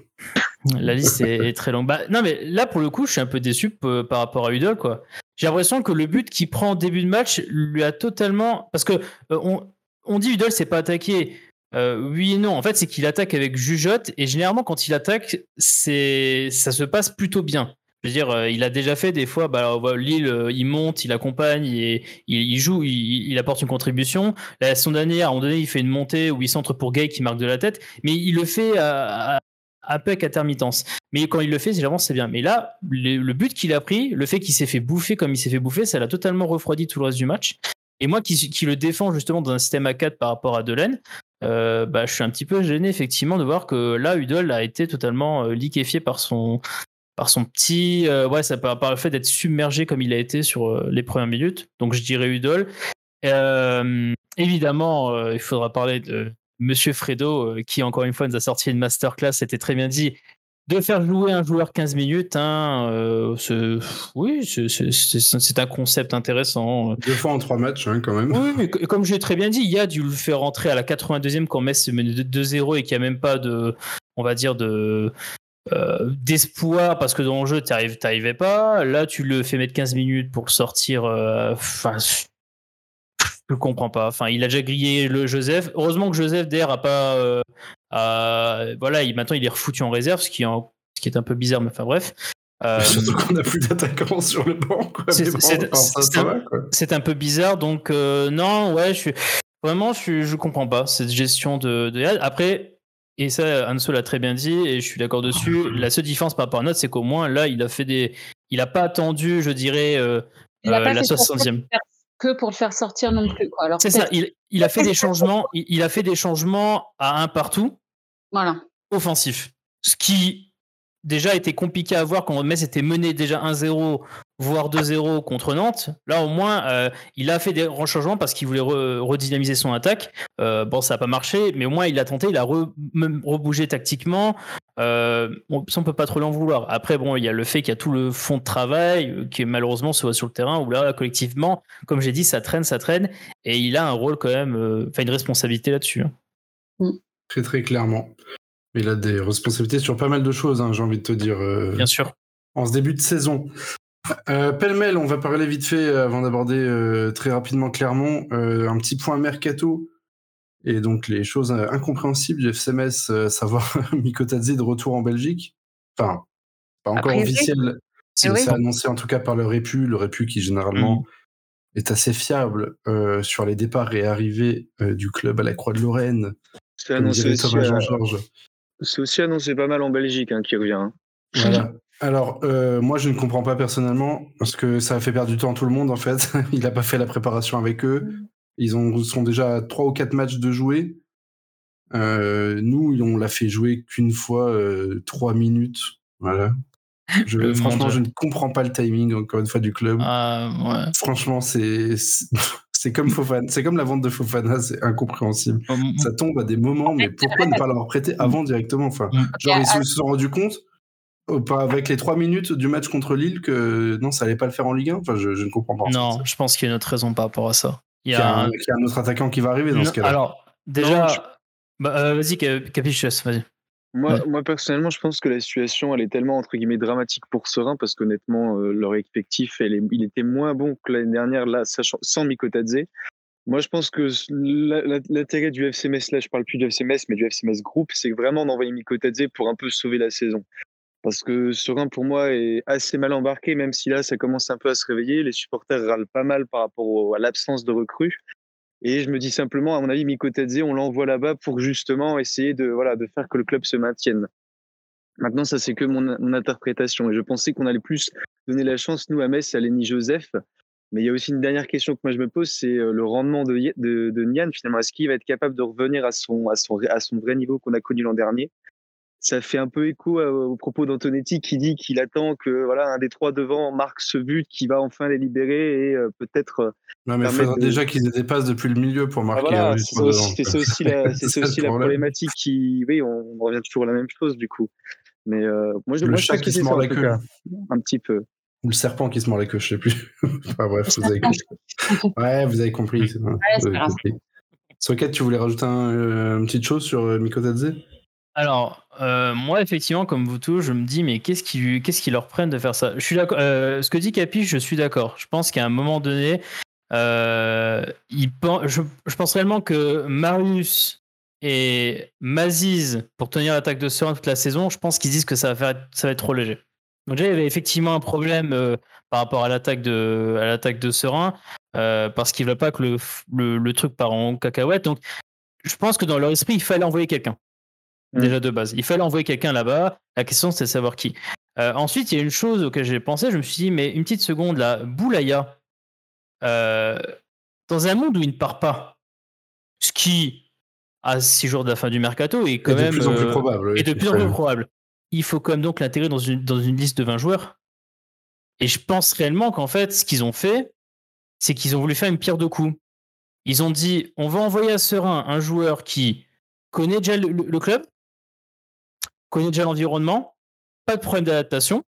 La liste est, est très longue. Bah, non, mais là, pour le coup, je suis un peu déçu euh, par rapport à Udol, quoi. J'ai l'impression que le but qu'il prend en début de match lui a totalement. Parce que euh, on, on dit Udol, c'est pas attaqué. Euh, oui et non. En fait, c'est qu'il attaque avec jugeote et généralement, quand il attaque, c'est ça se passe plutôt bien. Je veux dire, il a déjà fait des fois, bah, Lille, il monte, il accompagne, et, il, joue, il, apporte une contribution. La saison dernière, à un moment donné, il fait une montée où il centre pour Gay qui marque de la tête, mais il le fait à, à peu intermittence. Mais quand il le fait, généralement, c'est bien. Mais là, le, but qu'il a pris, le fait qu'il s'est fait bouffer comme il s'est fait bouffer, ça l'a totalement refroidi tout le reste du match. Et moi qui, le défends justement dans un système à 4 par rapport à Delaine, euh, bah, je suis un petit peu gêné effectivement de voir que là, Udol a été totalement euh, liquéfié par son, par son petit. Euh, ouais, ça par, par le fait d'être submergé comme il a été sur les premières minutes. Donc je dirais Udol. évidemment, il faudra parler de, Monsieur Fredo, euh, qui encore une fois nous a sorti une masterclass, c'était très bien dit. De faire jouer un joueur 15 minutes, hein, euh, oui, c'est un concept intéressant. Deux fois en trois matchs, hein, quand même. Oui, mais comme j'ai très bien dit, il y a dû le faire rentrer à la 82e quand Metz se mène 2-0 et qu'il n'y a même pas de, on va dire, de, euh, d'espoir parce que dans le jeu, tu n'arrivais pas. Là, tu le fais mettre 15 minutes pour sortir. Enfin, je comprends pas. Enfin, il a déjà grillé le Joseph. Heureusement que Joseph d'air a pas. Euh, voilà, il, maintenant il est refoutu en réserve, ce qui est, ce qui est un peu bizarre, mais enfin bref. Euh, *laughs* Surtout qu'on n'a plus d'attaquants sur le banc. C'est un, peu bizarre, donc euh, non, ouais, je suis vraiment, je, je comprends pas cette gestion de, de... Après, et ça, Anso l'a très bien dit, et je suis d'accord dessus. La seule différence par rapport à notre, c'est qu'au moins là, il a fait des, il a pas attendu, je dirais, la 60e que pour le faire sortir non plus. C'est ça. Il, a fait des changements. Il, a fait des changements à un partout. Voilà. Offensif. Ce qui déjà était compliqué à voir quand Metz était mené déjà 1-0 voire 2-0 contre Nantes. Là, au moins, euh, il a fait des changements parce qu'il voulait redynamiser son attaque. Euh, bon, ça n'a pas marché, mais au moins, il a tenté, il a rebougé tactiquement. Euh, on, ne peut pas trop l'en vouloir. Après, bon, il y a le fait qu'il y a tout le fond de travail qui malheureusement se voit sur le terrain où là, collectivement, comme j'ai dit, ça traîne, ça traîne, et il a un rôle quand même, enfin une responsabilité là-dessus. Hein. Mm. Très très clairement. Il a des responsabilités sur pas mal de choses, hein, j'ai envie de te dire. Bien sûr. En ce début de saison. Euh, Pêle-mêle, on va parler vite fait euh, avant d'aborder euh, très rapidement Clermont. Euh, un petit point mercato et donc les choses incompréhensibles du FCMS, savoir *laughs* Mikotadze de retour en Belgique. Enfin, pas encore officiel. C'est annoncé en tout cas par le Répu, le Répu qui généralement mm. est assez fiable sur les départs et arrivées du club à la Croix de Lorraine. C'est annoncé aussi, aussi, annoncé pas mal en Belgique hein, qui revient. Hein. Voilà. Alors, euh, moi, je ne comprends pas personnellement, parce que ça a fait perdre du temps à tout le monde, en fait. *laughs* Il n'a pas fait la préparation avec eux. Mm. Ils ont, sont déjà trois ou quatre matchs de jouer. Euh, nous, on l'a fait jouer qu'une fois, euh, trois minutes. Voilà. *laughs* Je, franchement, je ne comprends pas le timing, encore une fois, du club. Ah, franchement, c'est. C'est comme Fofana, c'est comme la vente de Fofana, c'est incompréhensible. Oh, ça tombe à des moments, mais pourquoi ne pas l'avoir prêté avant directement Enfin, genre ils se sont rendus compte avec les trois minutes du match contre Lille que non, ça allait pas le faire en Ligue 1 Enfin, je, ne comprends pas. Non, je pense qu'il y a une autre raison par rapport à ça. Il y, a, un... autre attaquant qui va arriver dans ce cas-là. Alors, déjà, bah, euh, vas-y, Capichus, vas-y. Moi, moi, personnellement, je pense que la situation, elle est tellement, entre guillemets, dramatique pour Serein, parce qu'honnêtement, euh, leur effectif, elle il était moins bon que l'année dernière, là, sachant, sans Mikotadze. Moi, je pense que l'intérêt du FC Metz, là, je parle plus du FC Metz, mais du FC Metz Group, c'est vraiment d'envoyer Mikotadze pour un peu sauver la saison parce que Serein pour moi est assez mal embarqué, même si là ça commence un peu à se réveiller. Les supporters râlent pas mal par rapport à l'absence de recrues. Et je me dis simplement, à mon avis, Miko Tedze, on l'envoie là-bas pour justement essayer de, voilà, de faire que le club se maintienne. Maintenant, ça c'est que mon, interprétation. Et je pensais qu'on allait plus donner la chance, nous, à Metz, à Lenny Joseph. Mais il y a aussi une dernière question que moi je me pose, c'est euh, le rendement de, de, de Nian, finalement. Est-ce qu'il va être capable de revenir à son, à son, à son vrai niveau qu'on a connu l'an dernier? Ça fait un peu écho au propos d'Antonetti qui dit qu'il attend que voilà un des trois devant marque ce but qui va enfin les libérer et euh, peut-être. Euh, non mais il faudra déjà qu'ils dépassent depuis le milieu pour ah, marquer. c'est aussi, la, *laughs* aussi la problématique qui, oui, on, revient toujours à la même chose du coup. Mais euh, moi je, le chat qui se mord la queue, un petit peu. Ou le serpent qui se mord la queue, je sais plus. *laughs* enfin bref, vous avez compris. *laughs* ouais, vous avez compris. Socket, tu voulais rajouter un, une petite chose sur Mikotadze alors, euh, moi, effectivement, comme vous tous, je me dis, mais qu'est-ce qui, qu'est-ce qui leur prenne de faire ça? Je suis. Euh, ce que dit Capi, je suis d'accord. Je pense qu'à un moment donné, euh, je, pense réellement que Marius et Maziz, pour tenir l'attaque de Serein toute la saison, je pense qu'ils disent que ça va, faire, ça va être trop léger. Donc déjà, il y avait effectivement un problème par rapport à l'attaque de, à de Serein, parce qu'il ne veut pas que le, le, le, truc part en cacahuète. Donc, je pense que dans leur esprit, il fallait envoyer quelqu'un. Mm. Déjà de base. Il fallait envoyer quelqu'un là-bas. La question, c'est de savoir qui. Euh, ensuite, il y a une chose auquel j'ai pensé. Je me suis dit, mais une petite seconde là, Boulaya, dans un monde où il ne part pas, ce qui, à six jours de la fin du mercato, est quand même. De plus en plus probable. et de plus en plus probable il faut quand même donc l'intégrer dans une, dans une liste de 20 joueurs. Et je pense réellement qu'en fait, ce qu'ils ont fait, c'est qu'ils ont voulu faire une pierre de coups. Ils ont dit on va envoyer à Serein un joueur qui connaît déjà le club, connaît déjà l'environnement, pas de problème d'adaptation,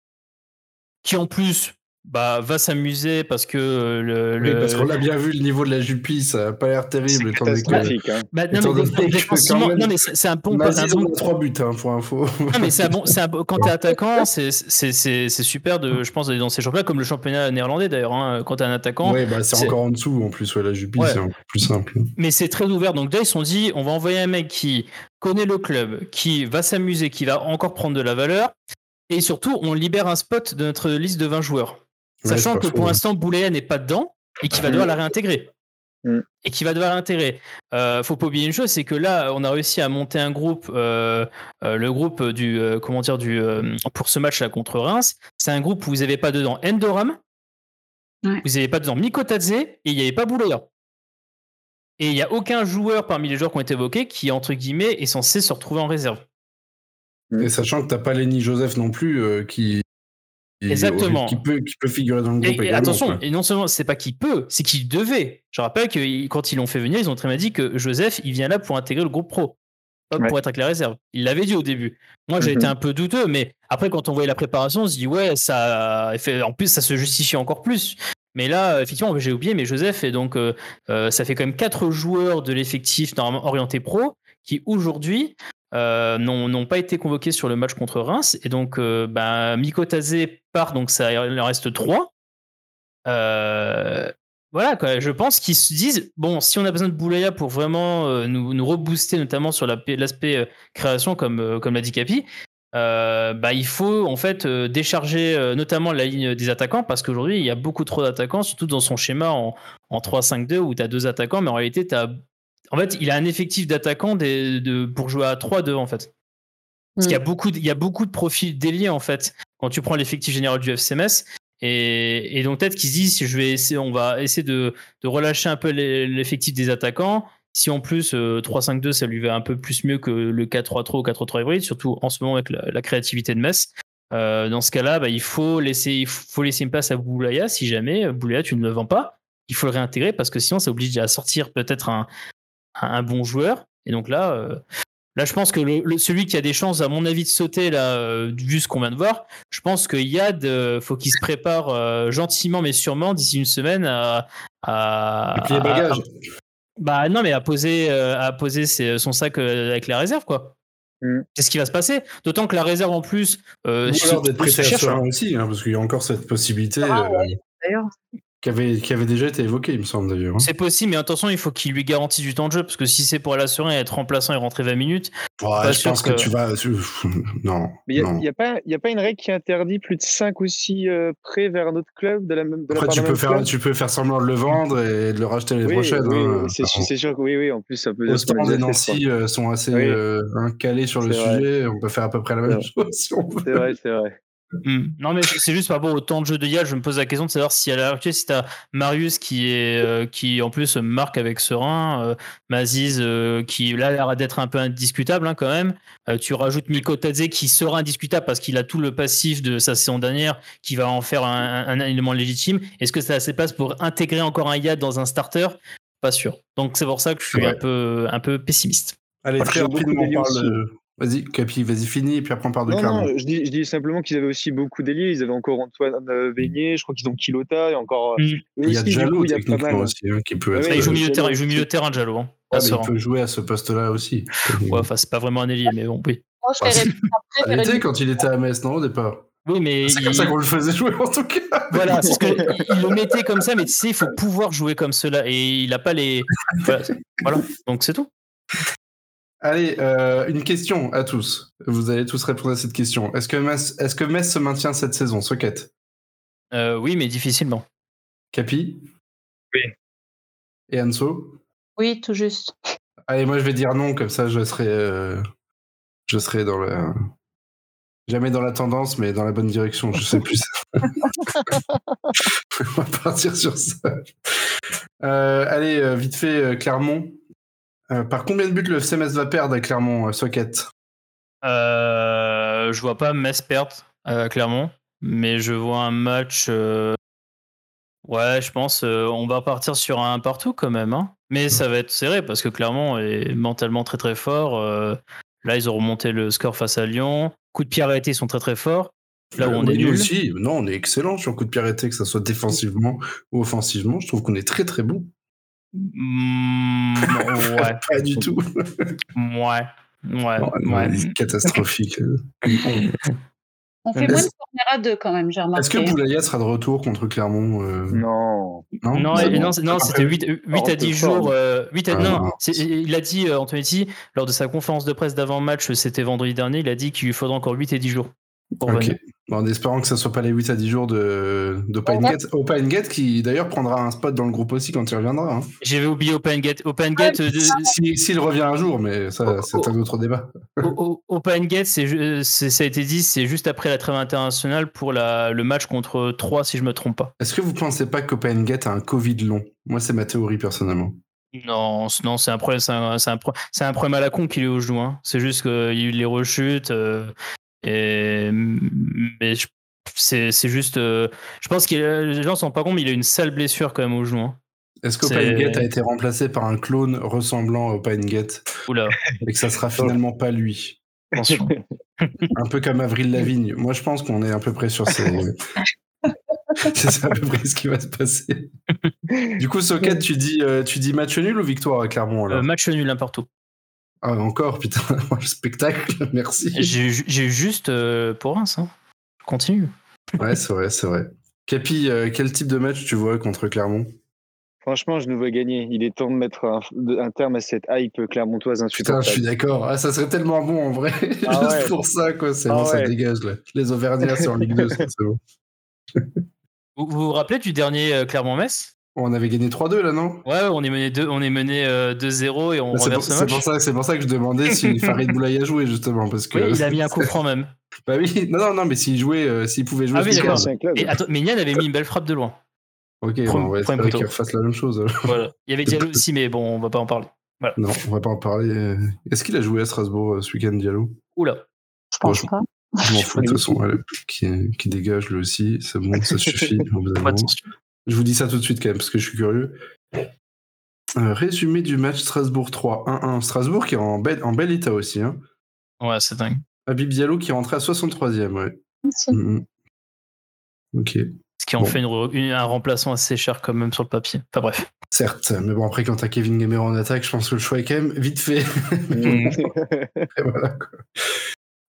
qui en plus bah, va s'amuser parce que euh, le. Oui, parce qu'on a bien vu le niveau de la Jupie, ça n'a pas l'air terrible. C'est catastrophique. Hein. Bah, non, mais, non, mais c'est un bon. un bon... trois buts hein, pour info. Non, mais c'est un bon. Un bon quand t'es attaquant, c'est super de, je pense, d'aller dans ces championnats, comme le championnat néerlandais d'ailleurs. Hein, quand t'es un attaquant. Oui, bah, c'est encore en dessous en plus. Ouais, la Jupie, c'est un peu plus simple. Mais c'est très ouvert. Donc là, ils se sont dit, on va envoyer un mec qui connaît le club, qui va s'amuser, qui va encore prendre de la valeur. Et surtout, on libère un spot de notre liste de 20 joueurs. Sachant que pour l'instant, Boulaya n'est pas dedans et qu'il va devoir la réintégrer. Mm. Et qui va devoir l'intégrer. Euh, faut pas oublier une chose, c'est que là, on a réussi à monter un groupe, euh, euh, le groupe du, comment dire, du, pour ce match-là contre Reims. C'est un groupe où vous n'avez pas dedans Endoram, vous n'avez pas dedans Mikotadze et il n'y avait pas Boulaya. Et il n'y a aucun joueur parmi les joueurs qui ont été évoqués qui, entre guillemets, est censé se retrouver en réserve. Et sachant que tu n'as pas Lenny Joseph non plus, qui, Exactement. Qui peut, qui peut figurer dans le groupe. Et, attention, et non seulement c'est pas qu'il peut, c'est qu'il devait. Je rappelle que quand ils l'ont fait venir, ils ont très bien dit que Joseph, il vient là pour intégrer le groupe pro, pas pour être avec la réserve. Il l'avait dit au début. Moi, j'ai été mhm. un peu douteux, mais après, quand on voyait la préparation, on se dit ouais, ça, en plus, ça se justifie encore plus. Mais là, effectivement, j'ai oublié, mais Joseph, et donc euh, euh, ça fait quand même quatre joueurs de l'effectif normalement orienté pro qui aujourd'hui euh, n'ont pas été convoqués sur le match contre Reims. Et donc, euh, bah, part, donc ça, il en reste trois. Euh, voilà, quoi. je pense qu'ils se disent bon, si on a besoin de Boulaya pour vraiment nous, nous rebooster, notamment sur l'aspect création, comme, comme l'a dit Capi, bah, il faut en fait décharger notamment la ligne des attaquants parce qu'aujourd'hui il y a beaucoup trop d'attaquants, surtout dans son schéma en, en 3-5-2 où tu as deux attaquants, mais en réalité as en fait, il a un effectif d'attaquants de, pour jouer à 3-2 en fait. Parce qu'il y a mm. beaucoup de, il y a beaucoup de profils déliés en fait quand tu prends l'effectif général du FCMS. Et, et donc peut-être qu'ils se disent je vais essayer, on va essayer de, relâcher un peu l'effectif des attaquants. Si en plus 3-5-2 euh, ça lui va un peu plus mieux que le 4-3-3 ou 4-3 hybride, surtout en ce moment avec la, créativité de Metz. Euh, dans ce cas-là, bah, il faut laisser, il faut laisser une place à Boulaya si jamais Boulaya tu ne le vends pas. Il faut le réintégrer parce que sinon ça oblige à sortir peut-être un, bon joueur. Et donc là, euh, là, je pense que le, celui qui a des chances, à mon avis, de sauter là, euh, vu ce qu'on vient de voir, je pense que Yad, euh, faut qu'il se prépare gentiment mais sûrement d'ici une semaine à, à, bah non, mais à poser, à poser son sac avec la réserve, quoi. Mm. Qu'est-ce qui va se passer D'autant que la réserve en plus. Euh, d'être prêté à aussi, hein, parce qu'il y a encore cette possibilité. Ah, D'ailleurs. Qui avait, qui avait déjà été évoqué, il me semble d'ailleurs. Hein. C'est possible, mais attention, il faut qu'il lui garantisse du temps de jeu, parce que si c'est pour aller assurer être remplaçant et rentrer 20 minutes. je pense que... tu vas. Non. Mais il n'y a, pas, a pas une règle qui interdit plus de 5 ou 6 euh, prêts vers un autre club de la même. De Après, tu, peux faire, tu peux faire semblant de le vendre et de le racheter l'année prochaine. Oui, hein. c'est sûr que oui, oui, en plus, ça peut. Autant et Nancy euh, sont assez euh, calés sur le sujet, on peut faire à peu près la même chose si on veut. C'est vrai, c'est vrai. Hmm. Non, mais c'est juste par rapport au temps de jeu de Yal, je me pose la question de savoir si à l'heure actuelle, si tu as Marius qui, est, euh, qui en plus marque avec Serein, euh, Maziz euh, qui là a l'air d'être un peu indiscutable hein, quand même. tu rajoutes Miko Tadze qui sera indiscutable parce qu'il a tout le passif de sa saison dernière qui va en faire un, élément légitime. Est-ce que ça a assez place pour intégrer encore un Yad dans un starter? Pas sûr. Donc c'est pour ça que je suis un, peu, un peu pessimiste. Allez, très rapidement, on parle Vas-y, Capi, vas-y, finis, et puis après on part de non, non, je dis, je dis simplement qu'ils avaient aussi beaucoup d'ailiers. Ils avaient encore Antoine euh, Veigné, je crois qu'ils ont Kilota, et encore. Euh, mm. Il y a Jallo, techniquement aussi, hein, qui peut être. il, joue milieu terrain, il joue milieu terrain, Jallo. Hein, ah, il peut jouer à ce poste-là aussi. *laughs* ouais, enfin, c'est pas vraiment un ailier, mais bon, oui. Enfin, était quand il était à Metz, non, au départ oui, mais. C'est comme ça qu'on le faisait jouer en tout cas. *laughs* Voilà, c'est ce que il le mettait comme ça, mais tu sais, il faut pouvoir jouer comme cela. Et il n'a pas les. *laughs* Voilà, donc c'est tout. Allez, euh, une question à tous. Vous allez tous répondre à cette question. Est-ce que Metz, est-ce que Metz se maintient cette saison, Socket? Euh, Oui, mais difficilement. Capi? Oui. Et Anso? Oui, tout juste. Allez, moi je vais dire non, comme ça je serai, euh, je serai dans le. Jamais dans la tendance, mais dans la bonne direction, je sais plus. *laughs* *laughs* On va partir sur ça. Euh, allez, vite fait, euh, Clermont. Euh, par combien de buts le CMS va perdre à Clermont, euh, Socket? Euh, je vois pas Metz perdre à Clermont, mais je vois un match. Ouais, je pense on va partir sur un partout quand même. hein. Mais ça va être serré parce que Clermont est mentalement très très fort. Là, ils ont remonté le score face à Lyon. Coup de pied arrêté, ils sont très très forts. Là où on est nous nul. aussi. Non, on est excellent sur coup de pied arrêté, que ce soit défensivement ou offensivement. Je trouve qu'on est très très bon. Mm, ouais, *laughs* Pas du tout. ouais, ouais, Non, ouais. c'est Catastrophique. On fait moins de corner à deux quand même, j'ai Est-ce que. Boulaya sera de retour contre Clermont euh, Non. Non, C'est c'était pas 8, 8 à 10 de forme. jours. euh, 8 à, Ah, non, il a dit, euh, Antonetti, lors de sa conférence de presse d'avant-match, c'était vendredi dernier, il a dit qu'il lui faudra encore 8 et 10 jours pour en espérant que ce soit pas les 8 à 10 jours de d'Opengate. Opengate qui d'ailleurs prendra un spot dans le groupe aussi quand il reviendra. hein. J'avais oublié OpenGate. OpenGate, euh, de- Si- S'il revient un jour, mais Oh, ça, c'est un autre débat. O- O- OpenGate, c'est ju- c'est- ça a été dit, c'est juste après la trêve internationale pour la, le match contre 3, si je me trompe pas. Est-ce que vous pensez pas qu'Opengate a un Covid long? Moi, c'est ma théorie personnellement. Non, non, c'est un problème, c'est un, c'est un, pro- c'est un problème à la con qu'il est au genou. hein. C'est juste qu'il y a eu les rechutes. euh, et, mais c'est c'est juste. euh, je pense que les gens s'en rendent pas compte, mais il a une sale blessure quand même au genou. hein. Est-ce C'est- qu'Opengate a été remplacé par un clone ressemblant à Opengate Oula, et que ça sera finalement pas lui? Attention. *laughs* Un peu comme Avril Lavigne. Moi, je pense qu'on est à peu près sur ces. *laughs* c'est à peu près ce qui va se passer. Du coup, Socket, tu dis, euh, tu dis match nul ou victoire à Clermont Euh, match nul un partout. Ah, encore, putain, *laughs* le spectacle, *laughs* merci. J'ai j'ai juste euh, pour Reims. Hein. Continue. Ouais, c'est vrai, c'est vrai. Capi, euh, quel type de match tu vois contre Clermont? Franchement, je nous vois gagner. Il est temps de mettre un, terme à cette hype clermontoise Putain, je suis insupportable. d'accord. Ah, ça serait tellement bon en vrai. *laughs* Ah Juste ouais. pour ça, quoi. C'est Ah bon, ça dégage là. Les Auvergnats, c'est en Ligue 2, c'est bon. Vous vous, vous rappelez du dernier euh, Clermont-Metz? On avait gagné 3-2 là, non? Ouais, on est mené, deux- on est mené euh, 2-0 et on Bah, C'est pour, renverse le c'est match. pour ça, c'est pour ça que je demandais si *laughs* Farid Boulaye jouait justement parce que. Oui, il a mis un *laughs* coup franc même. Bah oui, non, non, non, mais s'il jouait, euh, s'il pouvait jouer. Ah oui, d'accord. Et attends, mais Yann avait mis une belle frappe de loin. Ok, bon, on va espérer qu'il refasse la même chose. *laughs* Voilà. Il y avait Diallo aussi, mais bon, on va pas en parler. Non, on va pas en parler. Est-ce qu'il a joué à Strasbourg euh, ce week-end, Diallo? Oula. Je pense Bon, pas. Je m'en fous, de toute façon, qui dégage lui aussi, c'est bon, ça suffit. Je vous dis ça tout de suite quand même, parce que je suis curieux. Euh, résumé du match Strasbourg 3, 1-1. Strasbourg qui est en bel, en bel état aussi. Hein. Ouais, c'est dingue. Habib Diallo qui est rentré à 63e, ouais. Mhm. Ok. Ce qui en Bon. fait une re- une- un remplaçant assez cher quand même sur le papier. Enfin bref. Certes, mais bon, après, quand t'as Kevin Gamer en attaque, je pense que le choix est quand même vite fait. *laughs* Et voilà, quoi.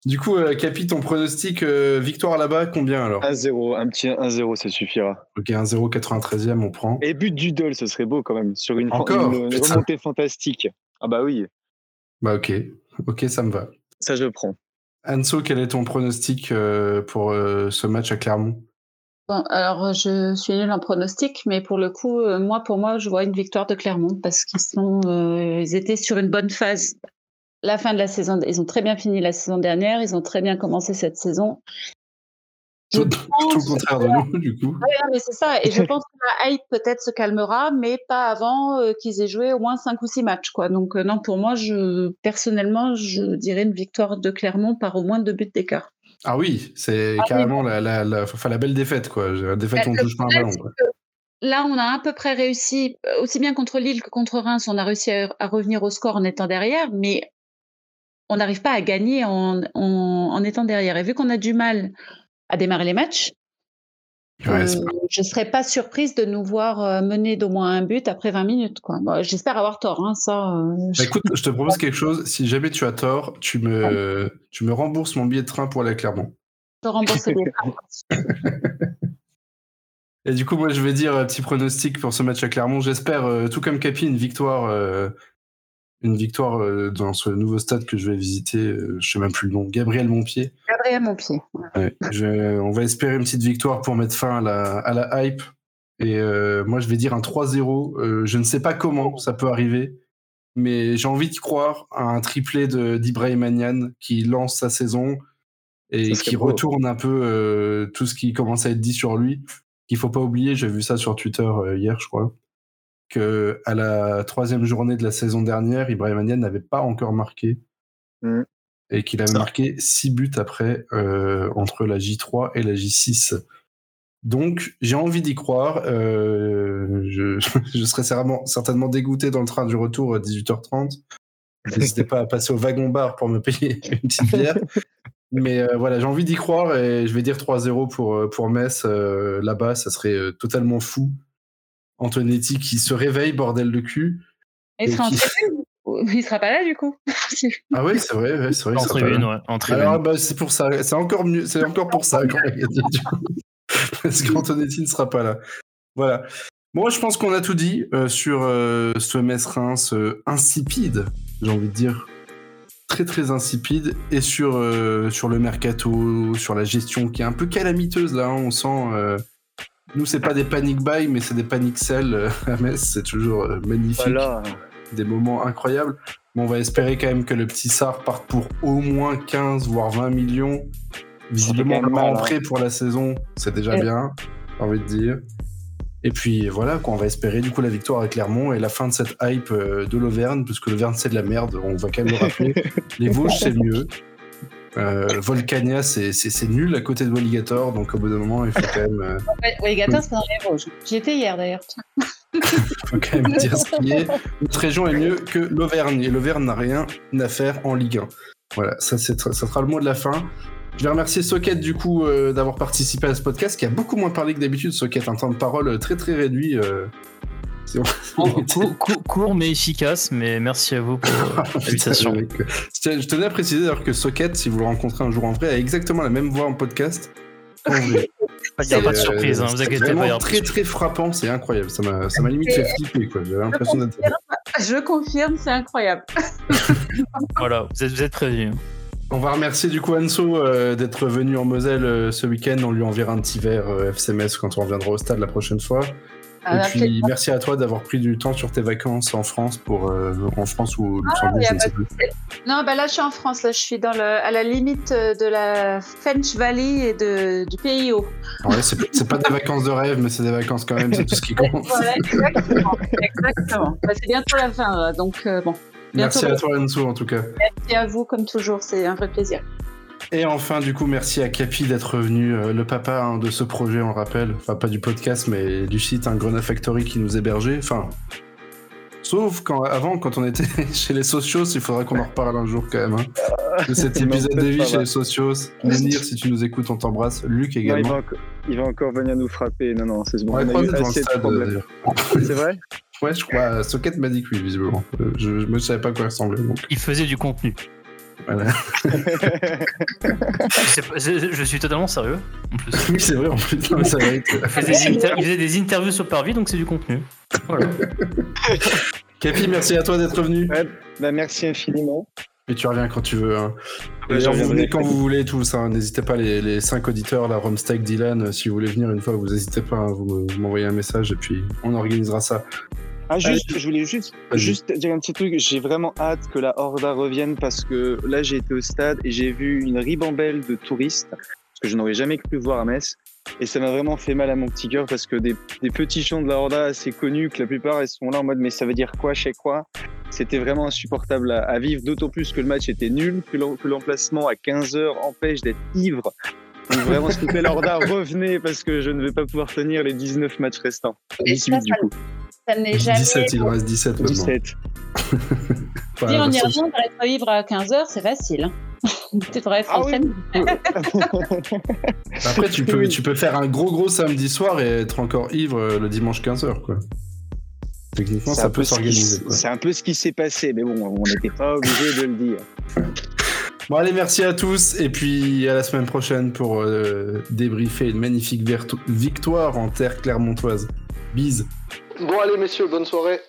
Du coup, euh, Capi, ton pronostic euh, victoire là-bas, combien alors? 1-0, un petit 1-0, ça suffira. Ok, 1-0, 93e, on prend. Et but du Dol, ce serait beau quand même, sur une, Encore? une- une Putain. remontée fantastique. Ah bah oui, Bah ok, ok, ça me va. ça je prends. Anso, quel est ton pronostic euh, pour euh, ce match à Clermont? Bon, alors je suis nulle en pronostic, mais pour le coup, euh, moi, pour moi, je vois une victoire de Clermont parce qu'ils sont, euh, ils étaient sur une bonne phase. La fin de la saison, ils ont très bien fini la saison dernière, ils ont très bien commencé cette saison. Je tout, tout le pense- contraire de nous, du coup. Non, mais c'est ça. Et je *laughs* pense que la hype peut-être se calmera, mais pas avant euh, qu'ils aient joué au moins cinq ou six matchs, quoi. Donc euh, non, pour moi, je personnellement, je dirais une victoire de Clermont par au moins deux buts d'écart. Ah oui, c'est Ah oui. carrément la, la, la, enfin, la belle défaite, quoi. La défaite où on Le touche pas un ballon. quoi. Là, on a à peu près réussi, aussi bien contre Lille que contre Reims, on a réussi à, à revenir au score en étant derrière, mais on n'arrive pas à gagner en, en, en étant derrière. Et vu qu'on a du mal à démarrer les matchs, Ouais, euh, je ne serais pas surprise de nous voir euh, mener d'au moins un but après 20 minutes. Bon, J'espère avoir tort, hein, ça. euh, je- Bah, écoute, je te propose quelque chose. Si jamais tu as tort, tu me, tu me rembourses mon billet de train pour aller à Clermont. je rembourse les *laughs* Et du coup, moi, je vais dire un petit pronostic pour ce match à Clermont. J'espère, euh, tout comme Capi, une victoire, une victoire euh, dans ce nouveau stade que je vais visiter. Euh, je sais même plus le nom. Gabriel Montpied. Gabriel Montpied. on va espérer une petite victoire pour mettre fin à la, à la hype. Et euh, moi, je vais dire un 3-0. je ne sais pas comment ça peut arriver, mais j'ai envie de croire à un triplé d'Ibrahim Agnan qui lance sa saison et qui retourne un peu tout ce qui commence à être dit sur lui. Il faut pas oublier, j'ai vu ça sur Twitter hier, je crois à la troisième journée de la saison dernière, Ibrahim Niane n'avait pas encore marqué. Mm. Et qu'il avait marqué six buts après, euh, entre la J3 et la J6. Donc, j'ai envie d'y croire. Euh, je, *laughs* je, serais certainement, certainement dégoûté dans le train du retour à 18h30. N'hésitez pas à passer au wagon-bar pour me payer *laughs* une petite bière. Mais euh, voilà, j'ai envie d'y croire et je vais dire 3-0 pour, pour Metz. Là-bas, ça serait totalement fou. Antonetti qui se réveille, bordel de cul. Il sera, il sera pas là du coup. *laughs* ah oui, c'est vrai, c'est vrai. En tribune, ouais. En Alors, bah, c'est pour ça, c'est encore mieux, c'est encore pour ça. *laughs* Parce qu'Antonetti ne sera pas là. Voilà. Moi, je pense qu'on a tout dit euh, sur euh, ce Metz-Reims euh, insipide, j'ai envie de dire. Très très insipide et sur, sur le mercato, sur la gestion qui est un peu calamiteuse là. Hein. on sent nous, c'est pas des panic buy, mais c'est des panic sell euh, à Metz. C'est toujours euh, magnifique. Des moments incroyables. Mais on va espérer quand même que le petit Sar parte pour au moins 15, voire 20 millions. Visiblement, le en prêt pour la saison, c'est déjà bien, j'ai envie de dire. Et puis voilà, quoi, on va espérer du coup la victoire à Clermont et la fin de cette hype euh, de l'Auvergne, parce que l'Auvergne c'est de la merde, on va quand même le rappeler. *laughs* Les Vosges c'est mieux. Euh, Volcania, c'est nul à côté de Walligator, donc au bout d'un moment, il faut quand même. Euh... Walligator, c'est dans les Vosges. J'y étais hier d'ailleurs. il *laughs* faut quand même dire ce qui est. Notre région est mieux que l'Auvergne, et l'Auvergne n'a rien à faire en Ligue 1. Voilà, ça, ça sera le mot de la fin. Je vais remercier Socket du coup euh, d'avoir participé à ce podcast, qui a beaucoup moins parlé que d'habitude. Socket, un temps de parole très très réduit. Euh, *laughs* court, mais efficace, mais merci à vous pour *laughs* l'invitation. je tenais à préciser d'ailleurs que Socket, si vous le rencontrez un jour en vrai, a exactement la même voix en podcast. *laughs* Il n'y a pas de surprise, hein, vous inquiétez pas. très très frappant, c'est incroyable. Ça m'a limite fait flipper. J'avais l'impression d'être. Je confirme, c'est incroyable. voilà, vous êtes, vous êtes prévenus. On va remercier du coup Anso euh, d'être venu en Moselle euh, ce week-end. On lui enverra un petit verre euh, FCMS quand on reviendra au stade la prochaine fois. Et puis merci à toi d'avoir pris du temps sur tes vacances en France pour euh, en France ou ah, Luxembourg. Non, bah là je suis en France, là je suis dans le, à la limite de la French Valley et de, du PIO. Ouais, c'est pas des vacances de rêve, mais c'est des vacances quand même, c'est tout ce qui compte. exactement. exactement. Bah, c'est bientôt la fin, donc euh, bon. Merci à toi Enzo en tout cas. Merci à vous comme toujours, c'est un vrai plaisir. Et enfin, du coup, merci à Capi d'être venu, euh, le papa hein, de ce projet, on le rappelle. Enfin, pas du podcast, mais du site un Grena Factory qui nous hébergeait. Enfin, sauf quand, avant, quand on était *laughs* chez les socios, il faudrait qu'on en reparle un jour quand même. Hein, de cet *laughs* épisode de vie chez les socios. Menir, si tu nous écoutes, on t'embrasse. Luc également. il, va encore, venir nous frapper. Non, non, c'est bon. On, on C'est vrai? Ouais, je crois. Socket m'a dit que oui, visiblement. Euh, je, me savais pas à quoi il ressemblait. Il faisait du contenu. Voilà. *laughs* je suis totalement sérieux, en plus. Oui, c'est vrai, en plus. *laughs* *laughs* il, faisait des interviews sur Parvis, donc c'est du contenu. Voilà. Capi, merci à toi d'être venu. bah, merci infiniment. Et tu reviens quand tu veux. Hein. vous venez quand vous voulez, tout ça. N'hésitez pas, les, les cinq auditeurs, la Romstake, Dylan, si vous voulez venir une fois, vous n'hésitez pas, hein, vous m'envoyez un message et puis on organisera ça. Ah, juste, je voulais juste, juste dire un petit truc. J'ai vraiment hâte que la Horda revienne parce que là, j'ai été au stade et j'ai vu une ribambelle de touristes, ce que je n'aurais jamais cru voir à Metz. Et ça m'a vraiment fait mal à mon petit cœur parce que des, des, petits chants de la Horda assez connus, que la plupart ils sont là en mode mais ça veut dire quoi, chez quoi? C'était vraiment insupportable à, vivre, d'autant plus que le match était nul, que l'emplacement à 15 heures empêche d'être ivre. Donc vraiment, s'il vous plaît, la Horda, *laughs* revenez parce que je ne vais pas pouvoir tenir les 19 matchs restants. Et ça, du coup. Ça n'est jamais. 17, il en reste 17 maintenant. 17. *laughs* si on y revient, on être vivre à 15h, c'est facile. *laughs* tu devrais être ah en scène. Après, tu peux, tu peux faire un gros gros samedi soir et être encore ivre euh, le dimanche 15h, quoi. Techniquement, ça peut s'organiser. C'est un peu ce qui s'est passé, mais bon, on n'était pas obligé de le dire. *laughs* Bon, allez, merci à tous, et puis à la semaine prochaine pour euh, débriefer une magnifique victoire en terre clermontoise. Bise. Bon allez messieurs, bonne soirée.